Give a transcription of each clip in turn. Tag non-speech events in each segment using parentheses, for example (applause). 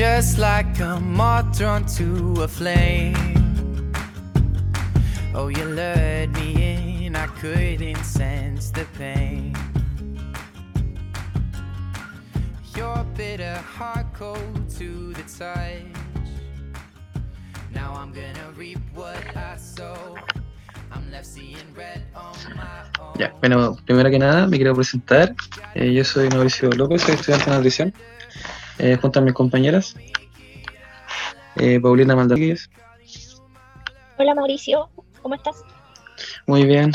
just like a moth drawn to a flame. Oh, you lured me in, I couldn't sense the pain. Your bitter heart cold to the touch. Now I'm gonna reap what I sow. Ya, bueno, primero que nada me quiero presentar. Eh, yo soy Mauricio López, soy estudiante de nutrición, eh, junto a mis compañeras. Eh, Paulina Maldonado. Hola Mauricio, ¿cómo estás? Muy bien.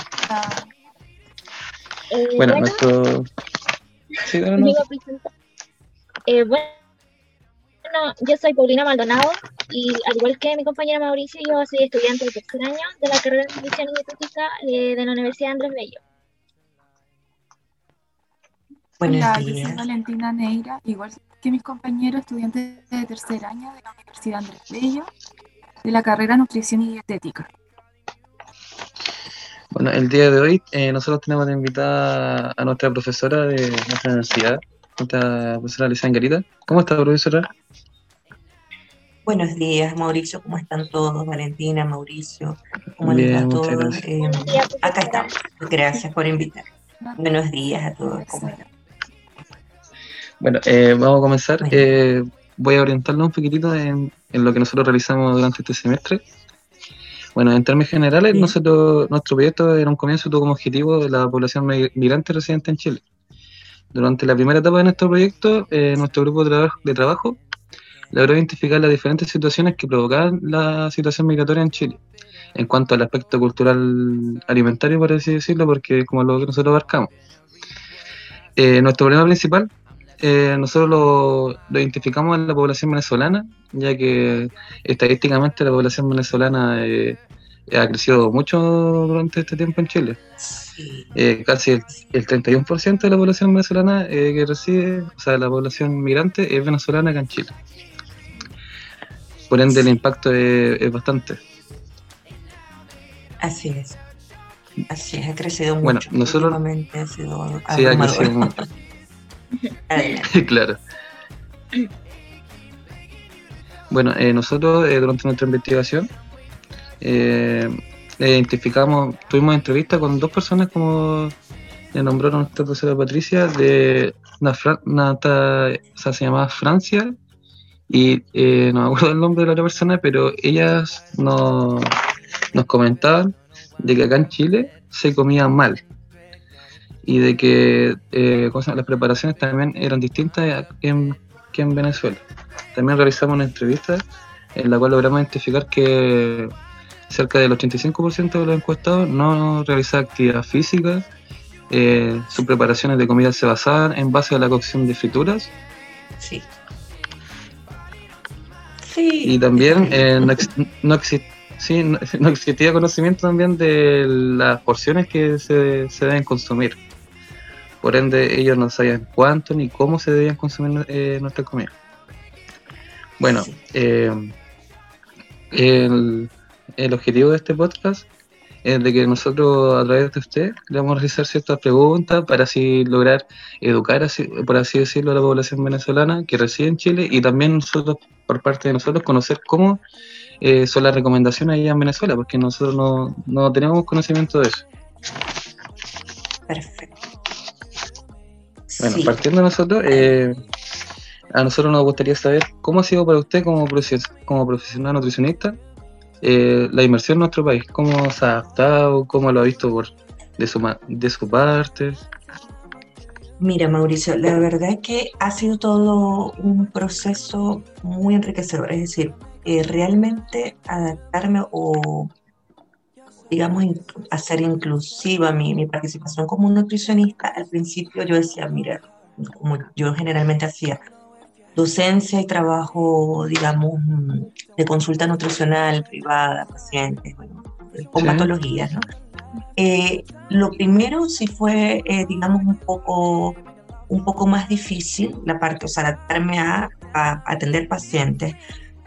Eh, Bueno, nuestro. Sí, no. Eh, bueno, yo soy Paulina Maldonado y al igual que mi compañera Mauricio, yo soy estudiante de tercer año de la carrera de nutrición y dietética eh, de la Universidad Andrés Bello. Buenos Hola, yo soy días. Valentina Neira, igual que mis compañeros estudiantes de tercer año de la Universidad Andrés Bello, de la carrera Nutrición y Dietética. Bueno, el día de hoy eh, nosotros tenemos de invitada a nuestra profesora de nuestra universidad, nuestra profesora Alicia Angarita. ¿Cómo está, profesora? Buenos días, Mauricio. ¿Cómo están todos? Valentina, Mauricio. ¿Cómo les Bien, va a muchas todos? Eh, Buenos días, acá estamos. Gracias por invitar. Buenos días a todos. ¿Cómo están? Bueno, eh, vamos a comenzar. Bueno. Eh, voy a orientarnos un poquitito en, en lo que nosotros realizamos durante este semestre. Bueno, en términos generales, Sí. nosotros, nuestro proyecto en un comienzo tuvo como objetivo la población mi- migrante residente en Chile. Durante la primera etapa de nuestro proyecto, eh, nuestro grupo de, trabajo- de trabajo logró identificar las diferentes situaciones que provocaban la situación migratoria en Chile, en cuanto al aspecto cultural alimentario, por así decirlo, porque es como lo que nosotros abarcamos. Eh, nuestro problema principal eh, nosotros lo, lo identificamos en la población venezolana, ya que estadísticamente la población venezolana eh, ha crecido mucho durante este tiempo en Chile. Eh, casi el, el 31% de la población venezolana eh, que reside, o sea, la población migrante es venezolana acá en Chile. Por ende, el impacto es, es bastante. Así es. Así es, ha crecido Bueno, mucho. nosotros- Últimamente ha sido Sí, ha crecido mucho. (laughs) (laughs) Claro. Bueno, eh, nosotros eh, durante nuestra investigación eh, identificamos, tuvimos entrevistas con dos personas como le nombraron nuestra profesora Patricia, de una, una se llamaba Francia y eh, no me acuerdo el nombre de la otra persona, pero ellas nos, nos comentaban de que acá en Chile se comía mal y de que eh, ¿cómo se llama? las preparaciones también eran distintas que en, que en Venezuela. También realizamos una entrevista en la cual logramos identificar que cerca del 85% de los encuestados no realizaba actividad física, eh, sus preparaciones de comida se basaban en base a la cocción de frituras Sí. Sí. y también eh, no, ex- no sí, no- no existía conocimiento también de las porciones que se, se deben consumir. Por ende, ellos no sabían cuánto ni cómo se debían consumir eh, nuestra comida. Bueno, Sí. eh, el, el objetivo de este podcast es de que nosotros a través de usted le vamos a realizar ciertas preguntas para así lograr educar, así, por así decirlo, a la población venezolana que reside en Chile y también nosotros, por parte de nosotros, conocer cómo eh, son las recomendaciones allá en Venezuela, porque nosotros no, no tenemos conocimiento de eso. Perfecto. Bueno, Sí. partiendo de nosotros, eh, a nosotros nos gustaría saber cómo ha sido para usted como, profe- como profesional nutricionista eh, la inmersión en nuestro país, cómo se ha adaptado, cómo lo ha visto por, de, su, de su parte. Mira, Mauricio, la verdad es que ha sido todo un proceso muy enriquecedor. Es decir, eh, realmente adaptarme o, digamos, hacer inclusiva mi, mi participación como nutricionista. Al principio yo decía, mira, como yo generalmente hacía, docencia y trabajo, digamos, de consulta nutricional privada, pacientes, bueno, con Sí. patologías, ¿no? Eh, lo primero sí fue, eh, digamos, un poco, un poco más difícil, la parte, o sea, adaptarme a, a atender pacientes,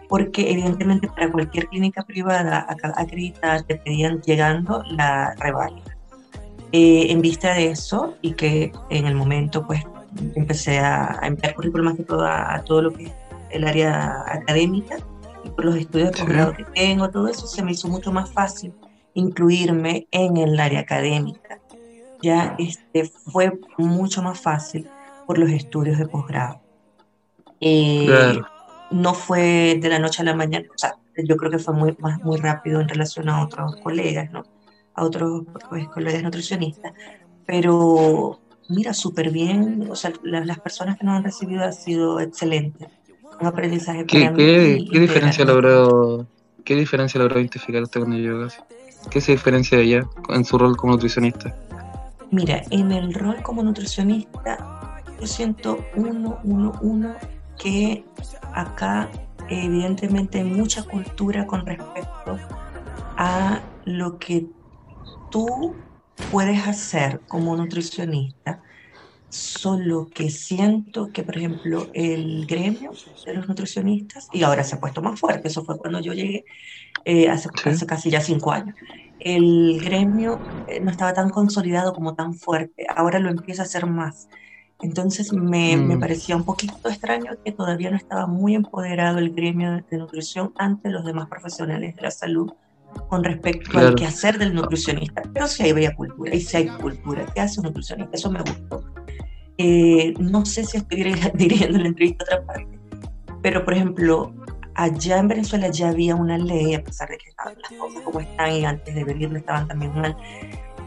porque evidentemente para cualquier clínica privada acreditada te pedían llegando la reválida. Eh, en vista de eso, y que en el momento pues empecé a, a enviar currículum más que todo a, a todo lo que es el área académica y por los estudios de Sí. posgrado que tengo, todo eso se me hizo mucho más fácil incluirme en el área académica. Ya este, fue mucho más fácil por los estudios de posgrado. Eh, Claro. No fue de la noche a la mañana, o sea, yo creo que fue muy, más, muy rápido en relación a otros colegas, ¿no? A otros pues, colegas nutricionistas, pero mira, súper bien, o sea, la- las personas que nos han recibido han sido excelentes, un aprendizaje ¿Qué, qué, qué diferencia logró, qué diferencia logró identificar usted con el yoga? ¿Qué se diferencia de ella en su rol como nutricionista? Mira, en el rol como nutricionista, yo siento uno, uno, uno, que acá evidentemente hay mucha cultura con respecto a lo que tú puedes hacer como nutricionista, solo que siento que, por ejemplo, el gremio de los nutricionistas, y ahora se ha puesto más fuerte, eso fue cuando yo llegué, eh, hace, Sí. hace casi ya cinco años, el gremio eh, no estaba tan consolidado como tan fuerte, ahora lo empieza a hacer más. Entonces me, me Mm. parecía un poquito extraño que todavía no estaba muy empoderado el gremio de, nutrición ante los demás profesionales de la salud con respecto Claro. al quehacer del nutricionista. Pero sí hay bella cultura, y sí hay cultura. ¿Qué hace un nutricionista? Eso me gustó. Eh, no sé si estoy (laughs) dir- dirigiendo la entrevista a otra parte, pero por ejemplo, allá en Venezuela ya había una ley, a pesar de que estaban las cosas como están y antes de venir estaban también mal,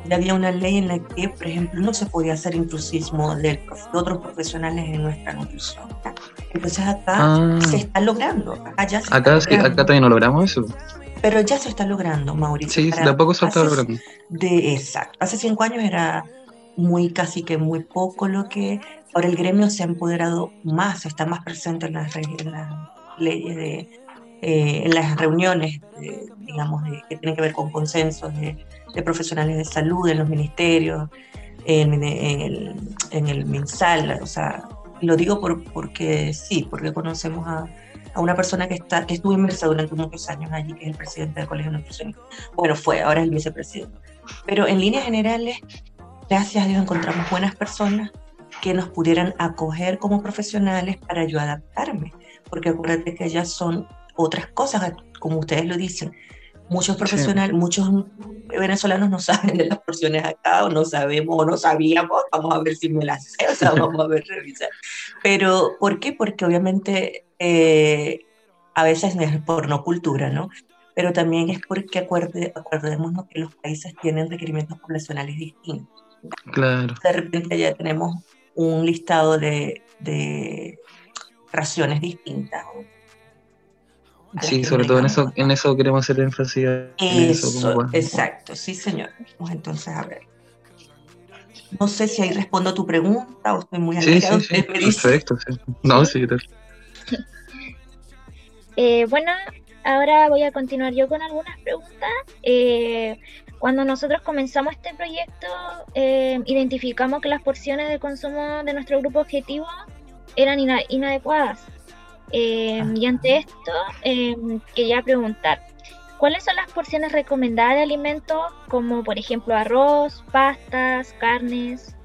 ya había una ley en la que, por ejemplo, no se podía hacer intrusismo de, de otros profesionales en nuestra nutrición. Entonces acá Ah. se está logrando, acá ya se Acá, está logrando, acá también no logramos eso. pero ya se está logrando, Mauricio. Sí, Para- de a poco se está logrando. de exacto. Hace cinco años era muy casi que muy poco lo que ahora el gremio se ha empoderado más, está más presente en las, en las leyes de eh, en las reuniones, de, digamos, de- que tienen que ver con consensos de, de profesionales de salud, en los ministerios, en, en el, en el MinSal, o sea, lo digo por, porque sí, porque conocemos a, a una persona que, está, que estuvo inmersa durante muchos años allí, que es el presidente del Colegio de Nutricionistas. Bueno, fue, ahora es el vicepresidente. Pero en líneas generales, gracias a Dios encontramos buenas personas que nos pudieran acoger como profesionales para yo adaptarme, porque acuérdate que ellas son otras cosas, como ustedes lo dicen. Muchos profesionales, muchos venezolanos no (laughs) saben de las porciones acá, o no sabemos, o no sabíamos, vamos a ver si me las sé, o sea, vamos a ver, (laughs) revisar. Pero, ¿por qué? Porque obviamente eh, a veces es por no cultura, ¿no? Pero también es porque acuerde, acordémonos que los países tienen requerimientos poblacionales distintos. Claro. De repente ya tenemos un listado de, de raciones distintas. Sí, que sobre todo en eso, en eso queremos hacer énfasis. En eso, Eso, como, bueno, exacto, sí señor. Vamos entonces a ver. No sé si ahí respondo a tu pregunta o estoy muy Sí, alargada, sí, sí, dice. perfecto. sí. No, sí, tal. (laughs) Eh, bueno, ahora voy a continuar yo con algunas preguntas. Eh, cuando nosotros comenzamos este proyecto, eh, identificamos que las porciones de consumo de nuestro grupo objetivo eran ina- inadecuadas. Eh, y ante esto, eh, quería preguntar, ¿cuáles son las porciones recomendadas de alimentos como por ejemplo arroz, pastas, carnes?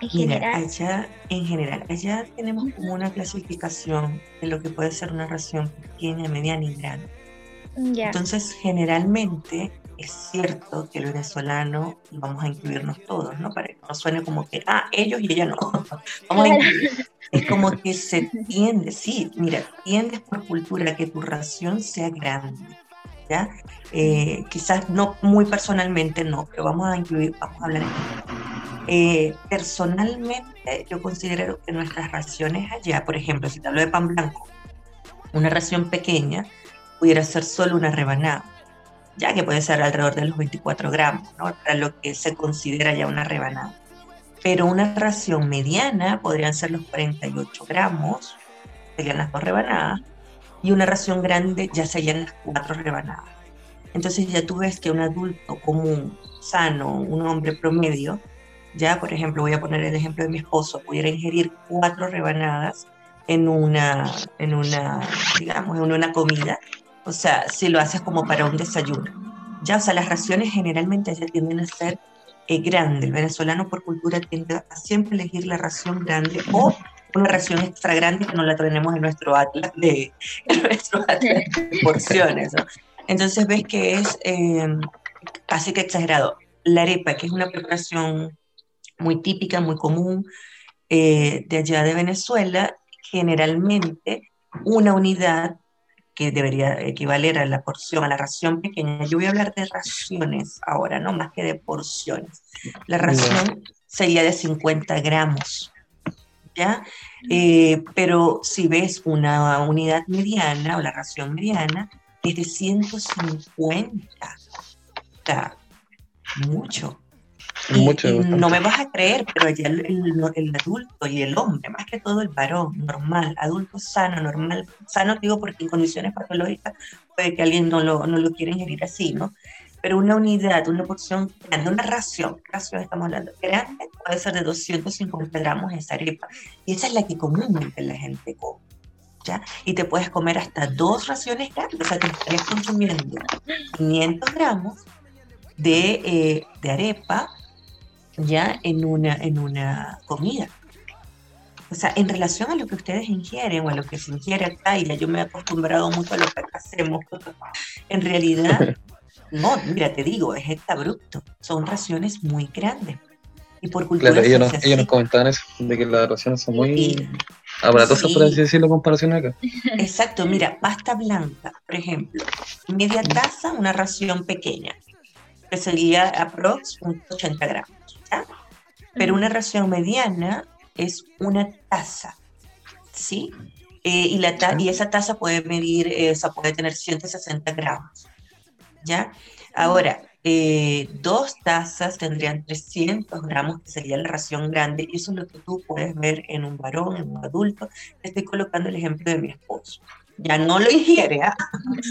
En Mira, general. allá, en general, allá tenemos como una clasificación de lo que puede ser una ración pequeña, mediana y grande. Ya. Entonces, generalmente es cierto que el venezolano, vamos a incluirnos todos, ¿no? Para que no suene como que, ah, ellos y ella no. (laughs) Vamos a incluir. Es como que se tiende, sí, mira, tiendes por cultura que tu ración sea grande, ¿ya? Eh, quizás no muy personalmente, no, pero vamos a incluir, vamos a hablar eh, personalmente, yo considero que nuestras raciones allá, por ejemplo, si te hablo de pan blanco, una ración pequeña pudiera ser solo una rebanada, ya que puede ser alrededor de los 24 gramos, ¿no? para lo que se considera ya una rebanada. Pero una ración mediana podrían ser los 48 gramos, serían las dos rebanadas, y una ración grande ya serían las cuatro rebanadas. Entonces ya tú ves que un adulto común, sano, un hombre promedio, ya por ejemplo voy a poner el ejemplo de mi esposo, pudiera ingerir cuatro rebanadas en una, en una, digamos, en una comida, o sea, si lo haces como para un desayuno. Ya, o sea, las raciones generalmente ya tienden a ser eh, grandes. El venezolano por cultura tiende a siempre elegir la ración grande o una ración extra grande que no la tenemos en nuestro atlas de, (laughs) nuestro atlas de porciones. Entonces ves que es eh, casi que exagerado. La arepa, que es una preparación muy típica, muy común eh, de allá de Venezuela, generalmente una unidad que debería equivaler a la porción, a la ración pequeña. Yo voy a hablar de raciones ahora, no más que de porciones. La ración sería de 50 gramos, ¿ya? Eh, pero si ves una unidad mediana o la ración mediana, es de 150. O sea, mucho. (laughs) Y, no me vas a creer, pero allá el, adulto y el hombre, más que todo el varón, normal, adulto sano, normal, sano digo porque en condiciones patológicas puede que alguien no lo, no lo quiera ingerir así, ¿no? Pero una unidad, una porción grande, una ración, ración estamos hablando, grande, puede ser de 250 gramos esa arepa. Y esa es la que comúnmente la gente come. ¿Ya? Y te puedes comer hasta dos raciones grandes, o sea, te estarías consumiendo 500 gramos de, eh, de arepa ya en una, en una comida. O sea, en relación a lo que ustedes ingieren o a lo que se ingiere acá, y ya yo me he acostumbrado mucho a lo que acá hacemos, en realidad, (laughs) no, mira, te digo, es bruto son raciones muy grandes. Y por cultura Claro, ellos, nos, ellos nos comentaban eso, de que las raciones son muy aparatosas, por así decirlo, comparación acá. Exacto, mira, pasta blanca, por ejemplo, media taza, una ración pequeña, que sería aprox 80 gramos. Pero una ración mediana es una taza, ¿sí? Eh, y, la y esa taza puede medir, eh, o sea, puede tener 160 gramos, ¿ya? Ahora, eh, dos tazas tendrían 300 gramos, que sería la ración grande, y eso es lo que tú puedes ver en un varón, en un adulto. Estoy colocando el ejemplo de mi esposo. Ya no lo ingiere, ¿ah?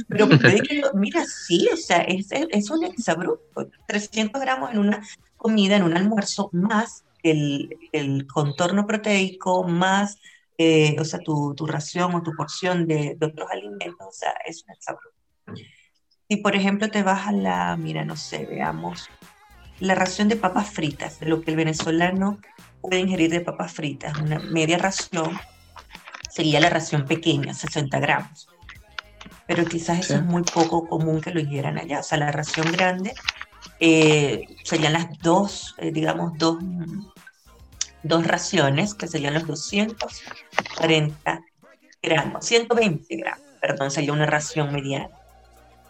pero que mira, sí, o sea, es, es un exabrupto. 300 gramos en una comida, en un almuerzo, más el, el contorno proteico, más, eh, o sea, tu, tu, ración o tu porción de, otros alimentos, o sea, es un sabor. Si, por ejemplo, te vas a la, mira, no sé, veamos, la ración de papas fritas, de lo que el venezolano puede ingerir de papas fritas, una media ración, sería la ración pequeña, 60 gramos. Pero quizás eso es muy poco común que lo ingieran allá. O sea, la ración grande eh, serían las dos, eh, digamos, dos, dos raciones, que serían los 240 gramos, 120 gramos, perdón, sería una ración mediana.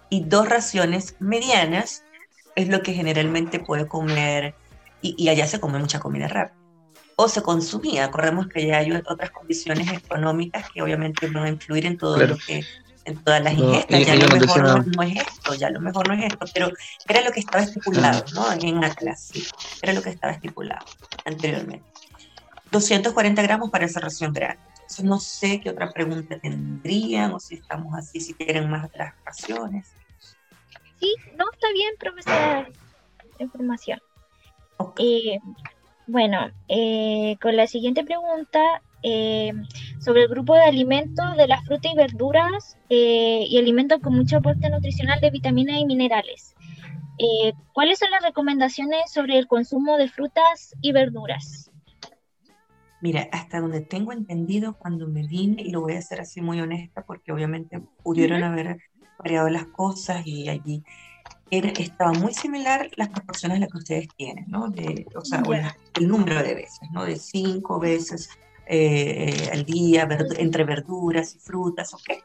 Y dos raciones medianas es lo que generalmente puede comer, y, allá se come mucha comida rápida. O se consumía, corremos que ya hay otras condiciones económicas que obviamente van a influir en todo lo que en todas las ingestas, ya lo mejor no, es esto, ya lo mejor no es esto, pero era lo que estaba estipulado, ¿no? En Atlas, sí, era lo que estaba estipulado anteriormente. 240 gramos para esa ración grande. Entonces no sé qué otra pregunta tendrían o si estamos así, si quieren más otras raciones. Sí, no, está bien, profesora. Información. Eh, bueno, eh, con la siguiente pregunta eh, sobre el grupo de alimentos de las frutas y verduras eh, y alimentos con mucho aporte nutricional de vitaminas y minerales. Eh, ¿Cuáles son las recomendaciones sobre el consumo de frutas y verduras? Mira, hasta donde tengo entendido cuando me vine, y lo voy a hacer así muy honesta porque obviamente pudieron haber variado las cosas y allí era, estaba muy similar las proporciones las que ustedes tienen, ¿no? De, o sea, el número de veces, ¿no? De cinco veces eh, al día entre verduras y frutas, ¿ok?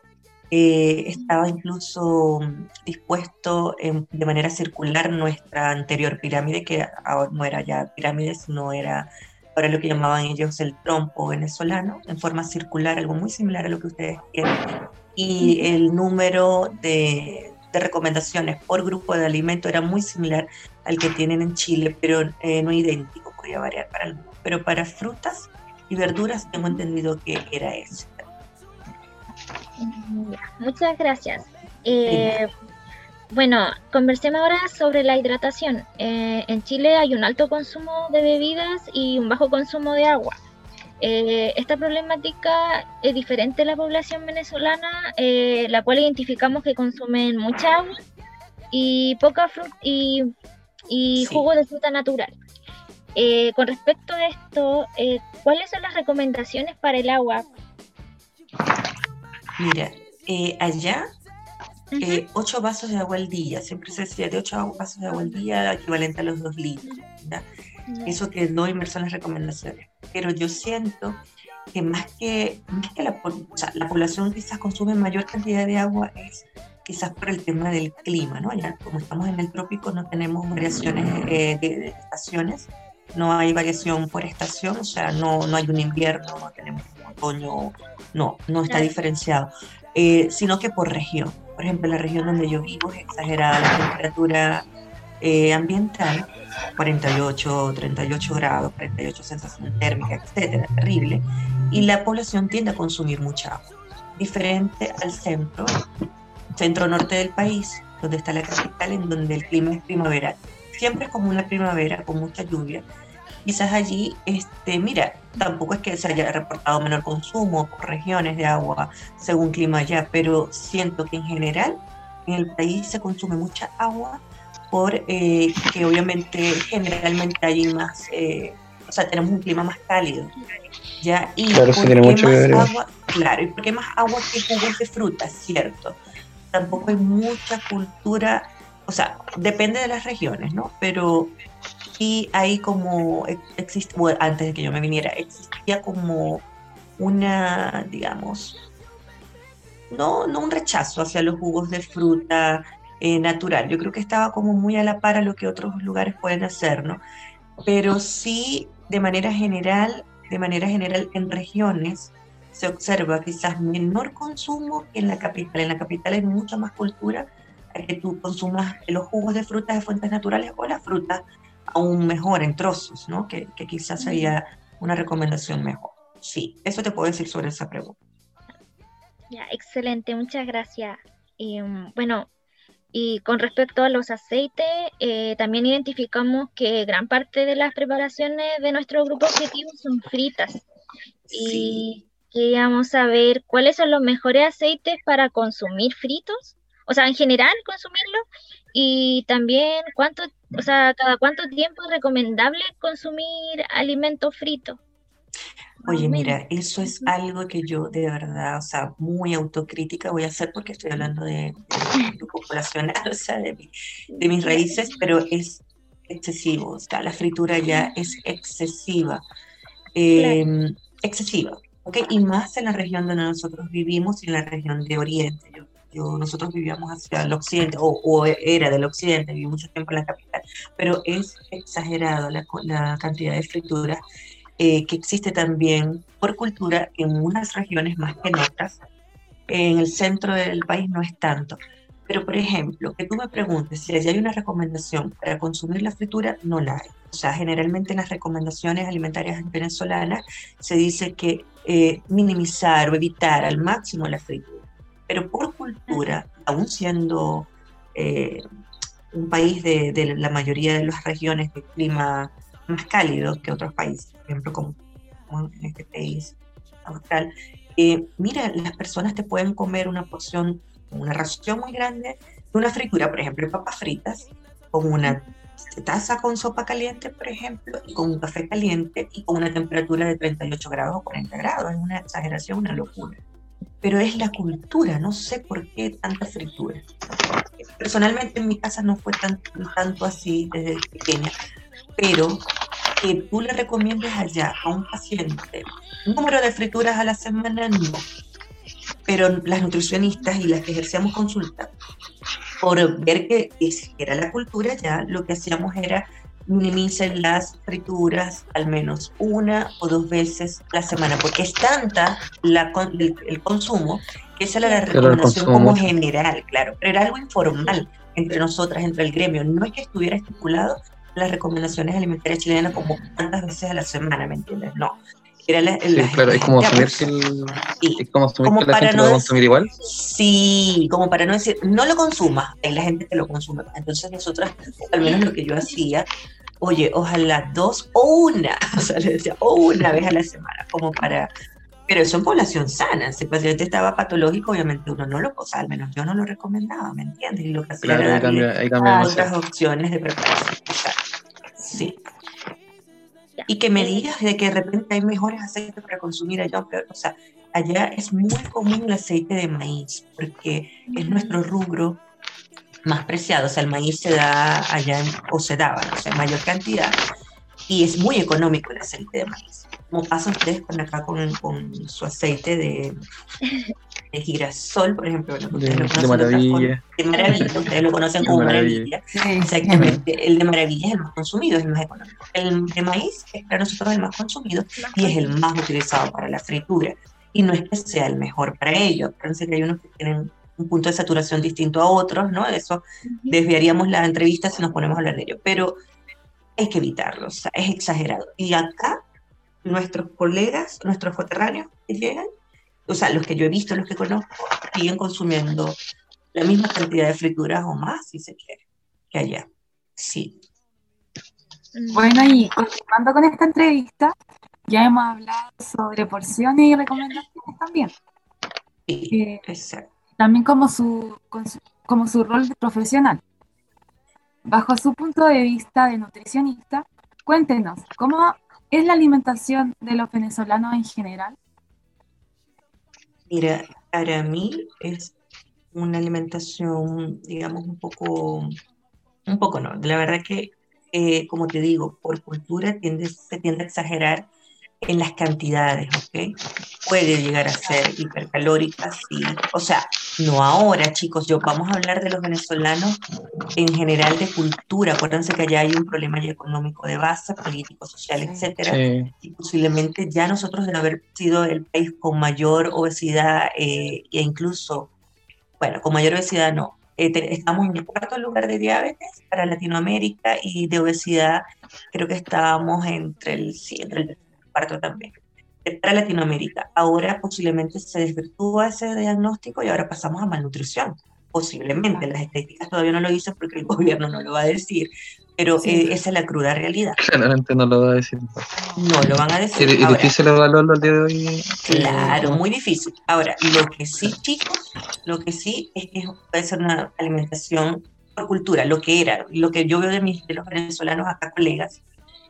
Eh, estaba incluso dispuesto de manera circular nuestra anterior pirámide, que ahora no era ya pirámide, sino era ahora lo que llamaban ellos el trompo venezolano, en forma circular, algo muy similar a lo que ustedes quieren. Y el número de, de recomendaciones por grupo de alimento era muy similar al que tienen en Chile, pero eh, no idéntico, podría variar para algunos. Pero para frutas, y verduras tengo entendido que era eso. Muchas gracias. Eh, bueno, conversemos ahora sobre la hidratación. Eh, en Chile hay un alto consumo de bebidas y un bajo consumo de agua. Eh, esta problemática es diferente en la población venezolana, la cual identificamos que consumen mucha agua y poca fruta y, jugo de fruta natural. eh, con respecto a esto, eh, ¿cuáles son las recomendaciones para el agua? Mira, eh, allá, eh, 8 vasos de agua al día, siempre se decía de 8 vasos de agua al día, equivalente a los 2 litros. ¿ya? Eso quedó inmerso en las recomendaciones. Pero yo siento que más que, más que la, o sea, la población quizás consume mayor cantidad de agua es quizás por el tema del clima, ¿no? Ya como estamos en el trópico no tenemos variaciones eh, de, de estaciones, no hay variación por estación, o sea, no, no hay un invierno, no tenemos un otoño, no, no está diferenciado, eh, sino que por región. Por ejemplo, la región donde yo vivo es exagerada la temperatura eh, ambiental, 48, 38 grados, 48 sensación térmica, etcétera, terrible, y la población tiende a consumir mucha agua. Diferente al centro, centro norte del país, donde está la capital, en donde el clima es primaveral. Siempre es como una primavera con mucha lluvia. Quizás allí, este, mira, tampoco es que se haya reportado menor consumo por regiones de agua según clima allá, pero siento que en general en el país se consume mucha agua por eh, que obviamente generalmente hay más, eh, o sea, tenemos un clima más cálido. ¿ya? Y Claro, sí ¿por tiene mucho más agua? Claro, y por qué más agua que jugos de fruta, cierto. Tampoco hay mucha cultura, o sea, depende de las regiones, ¿no? Pero sí hay como, ex- existe, bueno, antes de que yo me viniera, existía como una, digamos, no, no un rechazo hacia los jugos de fruta eh, natural. Yo creo que estaba como muy a la par a lo que otros lugares pueden hacer, ¿no? Pero sí, de manera general, de manera general, en regiones se observa quizás menor consumo que en la capital. En la capital hay mucha más cultura a que tú consumas los jugos de frutas de fuentes naturales o las frutas aún mejor en trozos, ¿no? Que, que quizás haya una recomendación mejor. Sí, eso te puedo decir sobre esa pregunta. Ya, excelente, muchas gracias. Mm, bueno, y con respecto a los aceites, eh, también identificamos que gran parte de las preparaciones de nuestro grupo objetivo son fritas. Sí. Y queríamos saber cuáles son los mejores aceites para consumir fritos, o sea, en general consumirlos, y también cuánto, o sea, cada cuánto tiempo es recomendable consumir alimentos fritos. Más Oye, mira, eso es algo que yo de verdad, o sea, muy autocrítica voy a hacer porque estoy hablando de, de grupo poblacional, (laughs) o sea, de, mi- de mis raíces, pero es excesivo, o sea, la fritura ya es excesiva, eh, excesiva, ¿ok? Y más en la región donde nosotros vivimos y en la región de Oriente. Yo, yo- nosotros vivíamos hacia el occidente, o, o era del occidente, viví mucho tiempo en la capital, pero es exagerado la, la cantidad de frituras eh, que existe también por cultura en unas regiones más que en otras. En el centro del país no es tanto. Pero, por ejemplo, que tú me preguntes si hay una recomendación para consumir la fritura, no la hay. O sea, generalmente en las recomendaciones alimentarias venezolanas se dice que eh, minimizar o evitar al máximo la fritura. Pero por cultura, aún siendo eh, un país de, de la mayoría de las regiones de clima más cálido que otros países, por ejemplo, como, como en este país austral, eh, mira, las personas te pueden comer una porción, una ración muy grande de una fritura, por ejemplo, papas fritas, con una taza con sopa caliente, por ejemplo, y con un café caliente y con una temperatura de 38 grados o 40 grados. Es una exageración, una locura. Pero es la cultura, no sé por qué tanta fritura. Personalmente en mi casa no fue tan, tanto así desde pequeña, pero que tú le recomiendes allá a un paciente número de frituras a la semana, no. Pero las nutricionistas y las que ejercíamos consulta, por ver que era la cultura ya, lo que hacíamos era minimizar las frituras al menos una o dos veces la semana, porque es tanta la, el, el consumo que esa era la recomendación como general, claro, pero era algo informal entre nosotras, entre el gremio, no es que estuviera estipulado las recomendaciones alimentarias chilenas como tantas veces a la semana, ¿me entiendes? No. Era la, Sí, la- claro, es como asumir que, el- Sí. es como asumir Como que la para gente no lo va a consumir igual. Sí, como para no decir, no lo consumas, ahí la gente te lo consume. Entonces nosotras, al menos lo que yo hacía, oye, ojalá dos o una, (laughs) o sea, le decía, o una vez a la semana, como para... Pero eso en población sana, si el paciente estaba patológico, obviamente uno no lo, o sea, al menos yo no lo recomendaba, ¿me entiendes? Y lo que hacía Claro, era darle cambia, otras opciones de preparación. Exacto. Sí. Y que me digas de que de repente hay mejores aceites para consumir allá, pero, o sea, allá es muy común el aceite de maíz, porque es nuestro rubro más preciado, o sea, el maíz se da allá, en, o se daba, o sea, en mayor cantidad, y es muy económico el aceite de maíz. Como pasan ustedes con acá con, con su aceite de, (laughs) de girasol, por ejemplo, bueno, ustedes De, lo de conocen de otra maravilla. de maravilla, ustedes lo conocen como maravilla. maravilla. Exactamente, el de maravilla es el más consumido, es el más económico. El de maíz es para nosotros el más consumido y es el más utilizado para la fritura. Y no es que sea el mejor para ellos. Acuérdense que hay unos que tienen un punto de saturación distinto a otros, ¿no? Eso desviaríamos la entrevista si nos ponemos a hablar de ello. Pero hay que evitarlo, o sea, es exagerado. Y acá, nuestros colegas, nuestros coterráneos que llegan, o sea, los que yo he visto, los que conozco, siguen consumiendo la misma cantidad de frituras o más, si se quiere, que allá. Sí. Mm. Bueno, y continuando con esta entrevista, ya hemos hablado sobre porciones y recomendaciones también. Sí, Eh, exacto. también como su, como su rol de profesional. Bajo su punto de vista de nutricionista, cuéntenos, ¿cómo es la alimentación de los venezolanos en general? Mira, para mí es una alimentación, digamos, un poco, un poco no. La verdad que, eh, como te digo, por cultura tiende, se tiende a exagerar en las cantidades, ¿ok? Puede llegar a ser hipercalórica, sí. O sea, no ahora, chicos. Yo vamos a hablar de los venezolanos en general de cultura. Acuérdense que allá hay un problema ya económico de base, político, social, etcétera Sí. y posiblemente ya nosotros de haber sido el país con mayor obesidad eh, e incluso, bueno, con mayor obesidad no, eh, estamos en el cuarto lugar de diabetes para Latinoamérica y de obesidad creo que estábamos entre el, sí, entre el cuarto también. Eh, Para Latinoamérica, ahora posiblemente se desvirtúa ese diagnóstico y ahora pasamos a malnutrición. Posiblemente, las estadísticas todavía no lo dicen porque el (laughs) gobierno no lo va a decir, pero Sí. eh, esa es la cruda realidad. Claramente no lo va a decir. No lo van a Y, decir. y Ahora, difícil evaluarlo al día de hoy. Claro, eh, muy difícil. Ahora, lo que sí, chicos, lo que sí es que puede ser una alimentación por cultura, lo que era, lo que yo veo de, mis, de los venezolanos acá, colegas,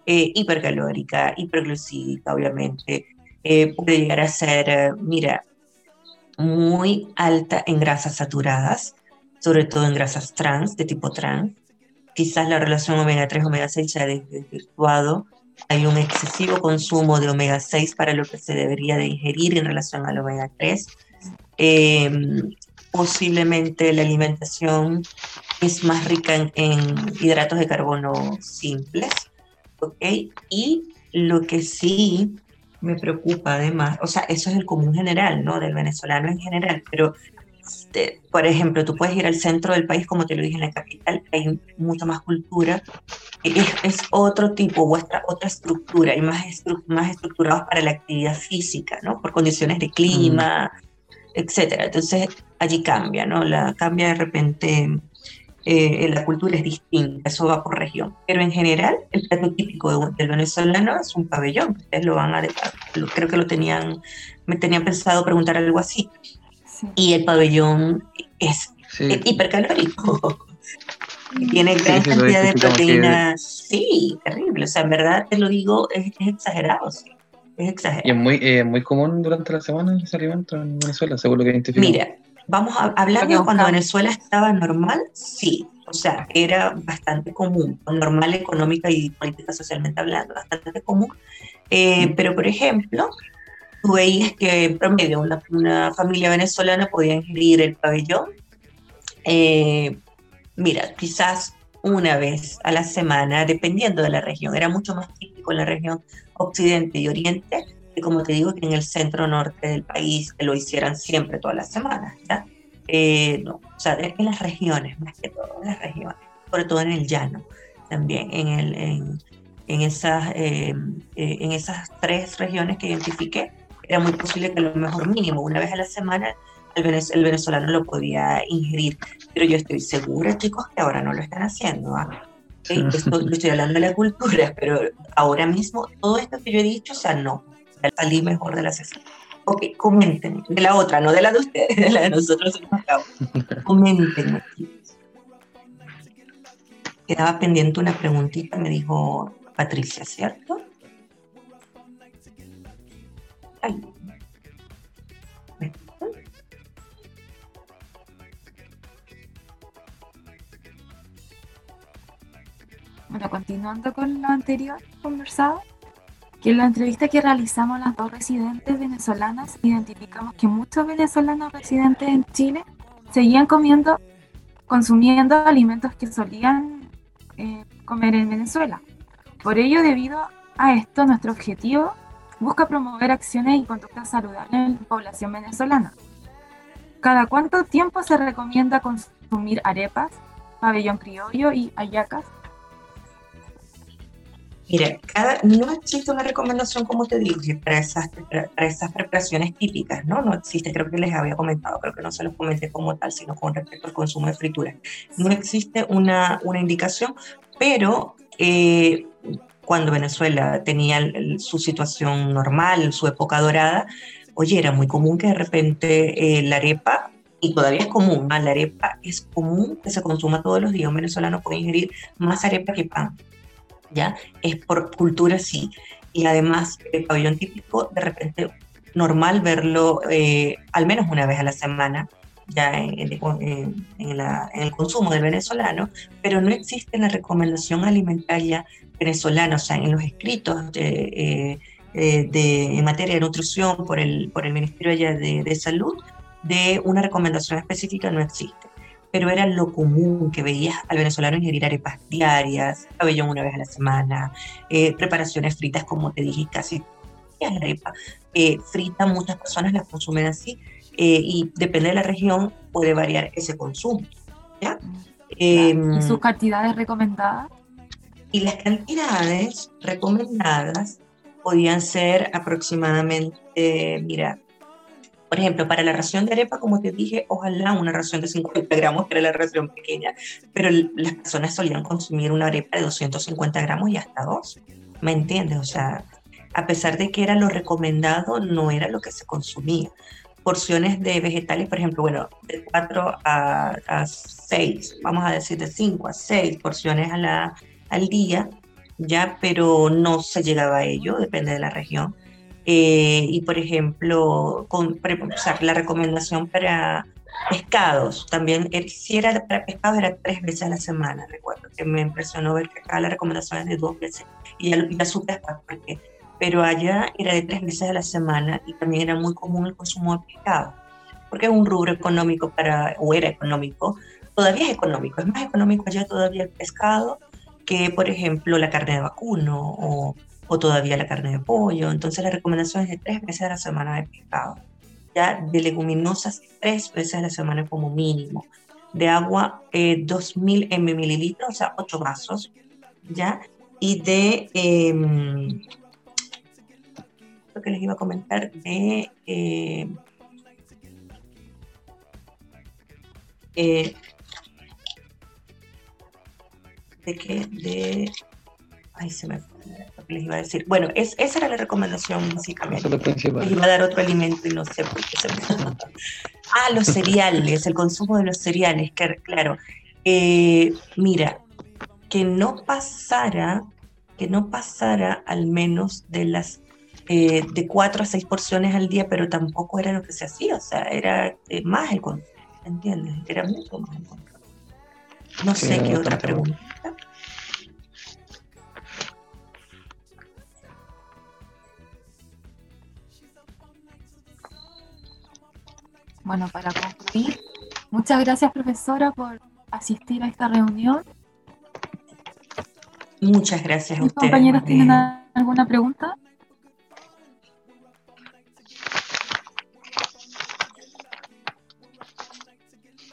eh, hipercalórica, hiperglucídica, obviamente, eh, puede llegar a ser, eh, mira, muy alta en grasas saturadas, sobre todo en grasas trans, de tipo trans. Quizás la relación omega 3, omega 6 se ha des- desvirtuado. Hay un excesivo consumo de omega 6 para lo que se debería de ingerir en relación al omega 3. Eh, posiblemente la alimentación es más rica en hidratos de carbono simples, ¿ok? Y lo que sí me preocupa además, o sea, eso es el común general, ¿no? Del venezolano en general, pero este, por ejemplo, tú puedes ir al centro del país, como te lo dije en la capital, hay mucha más cultura, es, es otro tipo, otra, otra estructura, y más, estru- más estructurados para la actividad física, ¿no? Por condiciones de clima, etcétera. Entonces, allí cambia, ¿no? La, cambia de repente, eh, la cultura es distinta, eso va por región. Pero en general, el plato típico de- del venezolano es un pabellón, ustedes lo van a, lo- creo que lo tenían, me tenían pensado preguntar algo así, Sí. y el pabellón es Sí. hipercalórico. Y Tiene gran sí, cantidad de proteínas. Sí, terrible. O sea, en verdad te lo digo, es, es exagerado. sí. Es Y exagerado. es muy, eh, muy común durante la semana ese alimento en Venezuela, según lo que identificamos. Mira, vamos a hablar de cuando. Venezuela estaba normal, sí. O sea, era bastante común, normal económica y política socialmente hablando, bastante común. Eh, pero, por ejemplo, tú veías que en promedio una, una familia venezolana podía ingerir el pabellón, eh, mira, quizás una vez a la semana, dependiendo de la región. Era mucho más típico en la región occidente y oriente, que como te digo, en el centro norte del país que lo hicieran siempre, todas las semanas. ¿ya? Eh, no, o sea, en las regiones, más que todo, en las regiones, sobre todo en el llano, también, en, el, en, en esas, eh, eh, en esas tres regiones que identifiqué, era muy posible que a lo mejor mínimo una vez a la semana el, venez- el venezolano lo podía ingerir, pero yo estoy segura, chicos, que ahora no lo están haciendo. ¿ah? ¿Ok? Esto, estoy hablando de la cultura, pero ahora mismo todo esto que yo he dicho, o sea, no, salí mejor de la sesión. Ok, comenten, de la otra, no de la de ustedes, (laughs) de la de nosotros. chicos. (laughs) Quedaba pendiente una preguntita, me dijo Patricia, ¿cierto? Ay. Bueno, continuando con lo anterior conversado, que en la entrevista que realizamos las dos residentes venezolanas, identificamos que muchos venezolanos residentes en Chile seguían comiendo, consumiendo alimentos que solían eh, comer en Venezuela. Por ello, debido a esto, nuestro objetivo busca promover acciones y conductas saludables en la población venezolana. ¿Cada cuánto tiempo se recomienda consumir arepas, pabellón criollo y ayacas? Mira, cada, no existe una recomendación, como te dije, para esas, para esas preparaciones típicas, ¿no? No existe, creo que les había comentado, creo que no se los comenté como tal, sino con respecto al consumo de frituras. No existe una, una indicación, pero eh, cuando Venezuela tenía su situación normal, su época dorada, oye, era muy común que de repente eh, la arepa, y todavía es común, la arepa es común que se consuma todos los días, un venezolano puede ingerir más arepa que pan ¿ya? Es por cultura, sí. Y además, el pabellón típico, de repente, normal verlo eh, al menos una vez a la semana, ya en, el consumo del venezolano, pero no existe la recomendación alimentaria venezolana, o sea, en los escritos de, eh, de, en materia de nutrición por el, por el Ministerio de, de Salud, de una recomendación específica no existe pero era lo común que veías al venezolano ingerir arepas diarias, pabellón una vez a la semana, eh, preparaciones fritas, como te dije, casi la arepa eh, frita, muchas personas la consumen así, eh, y depende de la región, puede variar ese consumo. ¿ya? Em, ¿Y sus cantidades recomendadas? Y las cantidades recomendadas podían ser aproximadamente, mira, por ejemplo, para la ración de arepa, como te dije, ojalá una ración de 50 gramos, que era la ración pequeña, pero las personas solían consumir una arepa de 250 gramos y hasta dos. ¿Me entiendes? O sea, a pesar de que era lo recomendado, no era lo que se consumía. Porciones de vegetales, por ejemplo, bueno, de 4 a, a 6, vamos a decir de 5 a 6 porciones a la, al día, ya, pero no se llegaba a ello, depende de la región. Eh, y por ejemplo, con, la recomendación para pescados, también si era para pescado era tres veces a la semana, recuerdo que me impresionó ver que acá la recomendación es de dos veces y ya, ya supe porque, pero allá era de tres veces a la semana y también era muy común el consumo de pescado, porque es un rubro económico para, o era económico, todavía es económico, es más económico allá todavía el pescado que por ejemplo la carne de vacuno o o todavía la carne de pollo. Entonces la recomendación es de tres veces a la semana de pescado. Ya de leguminosas tres veces a la semana como mínimo. De agua eh, 2000 mililitros, o sea, 8 vasos. ¿Ya? Y de... Eh, lo que les iba a comentar de... Eh, eh, de que de ay se me les iba a decir. Bueno, es, esa era la recomendación básicamente. Les iba a dar otro alimento y no sé por qué se me... ah, los cereales, el consumo de los cereales, que claro. Eh, mira, que no pasara, que no pasara al menos de las eh, de cuatro a seis porciones al día, pero tampoco era lo que se hacía, o sea, era eh, más el consumo, ¿entiendes? Era mucho más el consumo. No sé qué otra pregunta. Bueno, para concluir, muchas gracias profesora por asistir a esta reunión. Muchas gracias a ustedes. compañeros tienen alguna pregunta?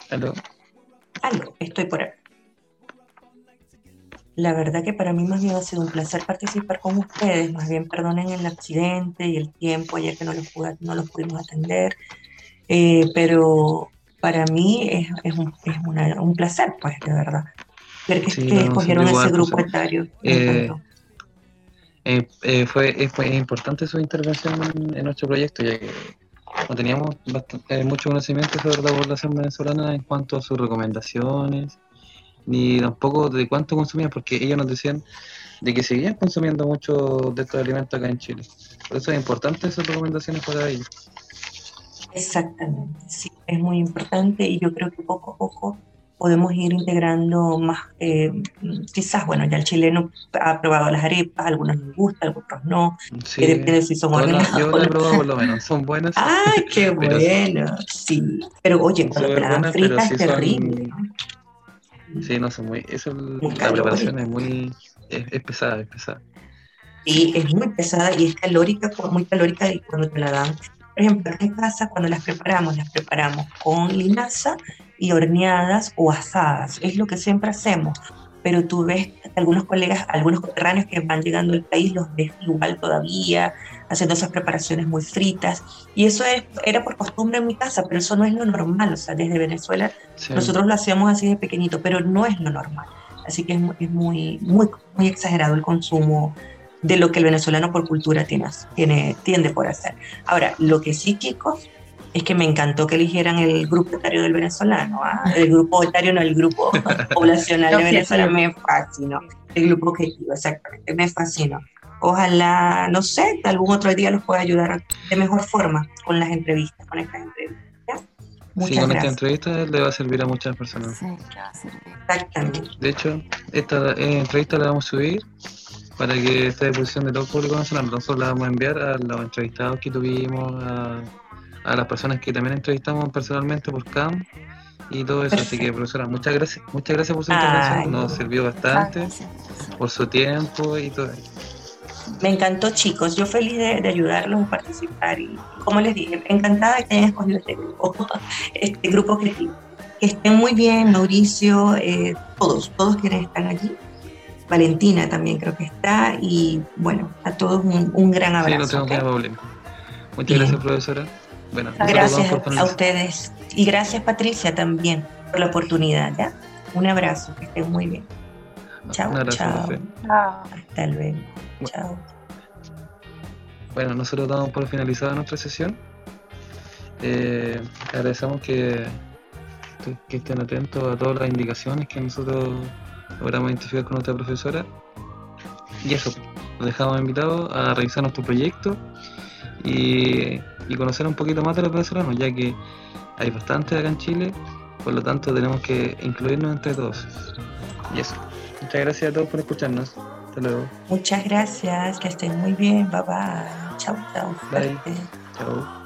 Aló. Aló, estoy por ahí. La verdad que para mí más bien ha sido un placer participar con ustedes, más bien perdonen el accidente y el tiempo ayer que no los, no los pudimos atender. Eh, pero para mí es, es, un, es una, un, placer, pues, de verdad, ver que, escogieron ese grupo etario. Eh, eh, fue, fue importante su intervención en, nuestro proyecto, ya que no teníamos mucho conocimiento sobre la población venezolana en cuanto a sus recomendaciones, ni tampoco de cuánto consumían, porque ellos nos decían de que seguían consumiendo mucho de estos alimentos acá en Chile. Por eso es importante esas recomendaciones para ellos. Exactamente, sí, es muy importante y yo creo que poco a poco podemos ir integrando más, eh, quizás, bueno, ya el chileno ha probado las arepas, algunos les gustan, otros no, Sí, depende si son las- horneadas yo las he probado por lo menos, son buenas. (laughs) ¡Ay, qué Pero- bueno! Sí, pero oye, cuando te Súper la dan buenas, pero frita es sí son- terrible. ¿no? Sí, no son muy. Eso, Muy la preparación calórica. es muy. Es, es pesada, es pesada. Sí, es muy pesada y es calórica, muy calórica y cuando te la dan. Por ejemplo, en casa, cuando las preparamos, las preparamos con linaza y horneadas o asadas. Es lo que siempre hacemos. Pero tú ves algunos colegas, algunos coterráneos que van llegando al país, los ves igual todavía, haciendo esas preparaciones muy fritas. Y eso es- era por costumbre en mi casa, pero eso no es lo normal. O sea, desde Venezuela Sí. nosotros lo hacíamos así de pequeñito, pero no es lo normal. Así que es, es muy, muy, muy exagerado el consumo de lo que el venezolano por cultura tiene, tiene, tiende por hacer. Ahora, lo que sí, chicos, es que me encantó que eligieran el grupo etario del venezolano. ¿ah? El grupo etario, no el grupo (laughs) poblacional de. Venezuela, me fascinó. El grupo objetivo, exactamente, me fascinó. Ojalá, no sé, algún otro día los pueda ayudar de mejor forma con las entrevistas, con estas entrevistas. ¿ya? Sí, Muchas con esta entrevista le va a servir a muchas personas. Sí, que va a servir. Exactamente. De hecho, esta eh, entrevista la vamos a subir para que esté a disposición de todo el público nacional. Nosotros la vamos a enviar a los entrevistados que tuvimos, a, a las personas que también entrevistamos personalmente por CAM y todo eso. Así que, profesora, muchas gracias, muchas gracias por su Ay, intervención. Nos no. sirvió bastante gracias, por su tiempo y todo. Me encantó, chicos. Yo feliz de, de ayudarlos a participar. Y como les dije, encantada de que hayan escogido este grupo, (laughs) este grupo objetivo. Que estén muy bien, Mauricio, eh, todos, todos quienes están allí. Valentina también creo que está. Y bueno, a todos un, un gran Sí, no abrazo. tengo ¿ok? que problema. Muchas Bien. gracias, profesora. Bueno, Gracias a ustedes. Y gracias, Patricia, también por la oportunidad. ¿ya? Un abrazo, que estén muy bien. Chao, abrazo, chao. Hasta luego. Chao. Bueno, nosotros damos por finalizada nuestra sesión. Eh, agradecemos que, que estén atentos a todas las indicaciones que nosotros logramos identificar con nuestra profesora. Y eso, los dejamos invitados a revisar nuestro proyecto y, y conocer un poquito más de los venezolanos, ya que hay bastantes acá en Chile, por lo tanto tenemos que incluirnos entre todos. Y eso. Muchas gracias a todos por escucharnos. Hasta luego. Muchas gracias, que estén muy bien. Bye bye. Chao, chao. Bye. Chao.